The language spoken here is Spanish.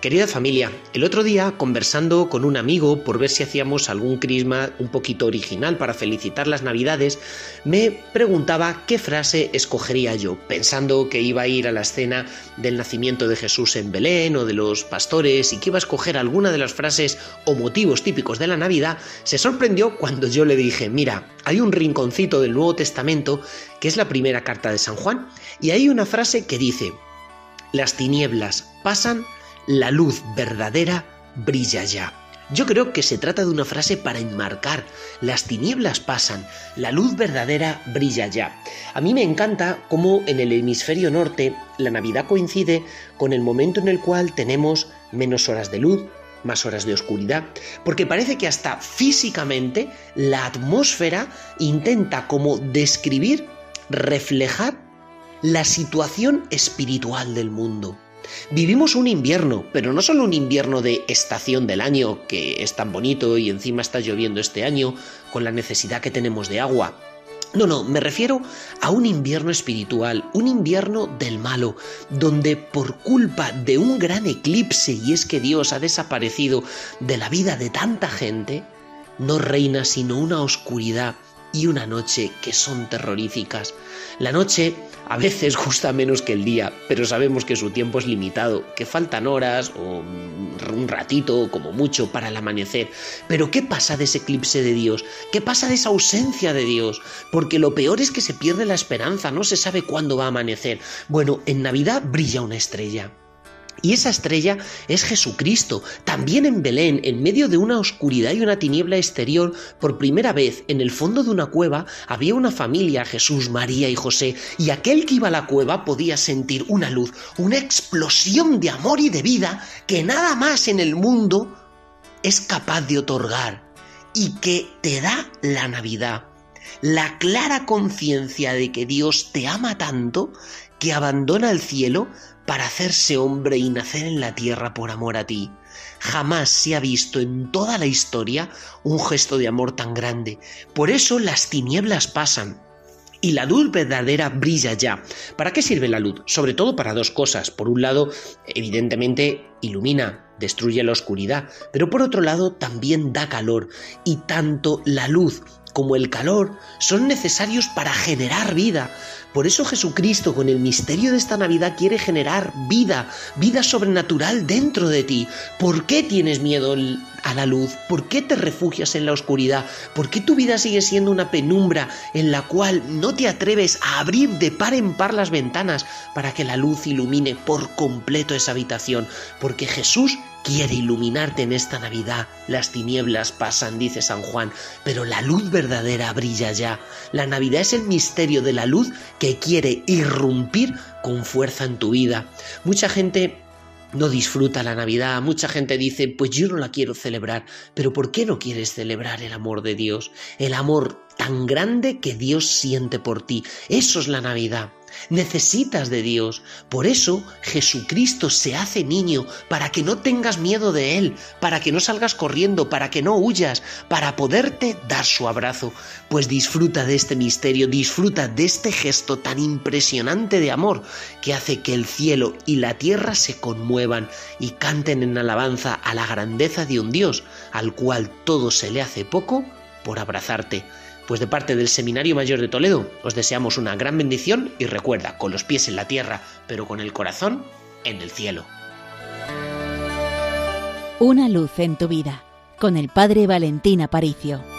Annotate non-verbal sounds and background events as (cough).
Querida familia, el otro día conversando con un amigo por ver si hacíamos algún crisma un poquito original para felicitar las navidades, me preguntaba qué frase escogería yo, pensando que iba a ir a la escena del nacimiento de Jesús en Belén o de los pastores y que iba a escoger alguna de las frases o motivos típicos de la Navidad, se sorprendió cuando yo le dije, mira, hay un rinconcito del Nuevo Testamento que es la primera carta de San Juan y hay una frase que dice, las tinieblas pasan, la luz verdadera brilla ya. Yo creo que se trata de una frase para enmarcar. Las tinieblas pasan, la luz verdadera brilla ya. A mí me encanta cómo en el hemisferio norte la Navidad coincide con el momento en el cual tenemos menos horas de luz, más horas de oscuridad, porque parece que hasta físicamente la atmósfera intenta como describir, reflejar la situación espiritual del mundo. Vivimos un invierno, pero no solo un invierno de estación del año, que es tan bonito y encima está lloviendo este año, con la necesidad que tenemos de agua. No, no, me refiero a un invierno espiritual, un invierno del malo, donde por culpa de un gran eclipse, y es que Dios ha desaparecido de la vida de tanta gente, no reina sino una oscuridad y una noche que son terroríficas. La noche a veces (laughs) gusta menos que el día, pero sabemos que su tiempo es limitado, que faltan horas o un ratito como mucho para el amanecer. Pero ¿qué pasa de ese eclipse de Dios? ¿Qué pasa de esa ausencia de Dios? Porque lo peor es que se pierde la esperanza, no se sabe cuándo va a amanecer. Bueno, en Navidad brilla una estrella. Y esa estrella es Jesucristo. También en Belén, en medio de una oscuridad y una tiniebla exterior, por primera vez en el fondo de una cueva había una familia, Jesús, María y José, y aquel que iba a la cueva podía sentir una luz, una explosión de amor y de vida que nada más en el mundo es capaz de otorgar y que te da la Navidad. La clara conciencia de que Dios te ama tanto que abandona el cielo para hacerse hombre y nacer en la tierra por amor a ti. Jamás se ha visto en toda la historia un gesto de amor tan grande. Por eso las tinieblas pasan, y la luz verdadera brilla ya. ¿Para qué sirve la luz? Sobre todo para dos cosas. Por un lado, evidentemente, ilumina, destruye la oscuridad, pero por otro lado también da calor. Y tanto la luz como el calor son necesarios para generar vida. Por eso Jesucristo con el misterio de esta Navidad quiere generar vida, vida sobrenatural dentro de ti. ¿Por qué tienes miedo a la luz? ¿Por qué te refugias en la oscuridad? ¿Por qué tu vida sigue siendo una penumbra en la cual no te atreves a abrir de par en par las ventanas para que la luz ilumine por completo esa habitación? Porque Jesús quiere iluminarte en esta Navidad. Las tinieblas pasan, dice San Juan, pero la luz verdadera brilla ya. La Navidad es el misterio de la luz que quiere irrumpir con fuerza en tu vida. Mucha gente no disfruta la Navidad, mucha gente dice, pues yo no la quiero celebrar, pero ¿por qué no quieres celebrar el amor de Dios? El amor tan grande que Dios siente por ti. Eso es la Navidad. Necesitas de Dios. Por eso Jesucristo se hace niño, para que no tengas miedo de Él, para que no salgas corriendo, para que no huyas, para poderte dar su abrazo. Pues disfruta de este misterio, disfruta de este gesto tan impresionante de amor que hace que el cielo y la tierra se conmuevan y canten en alabanza a la grandeza de un Dios, al cual todo se le hace poco por abrazarte. Pues de parte del Seminario Mayor de Toledo os deseamos una gran bendición y recuerda, con los pies en la tierra, pero con el corazón en el cielo. Una luz en tu vida, con el Padre Valentín Aparicio.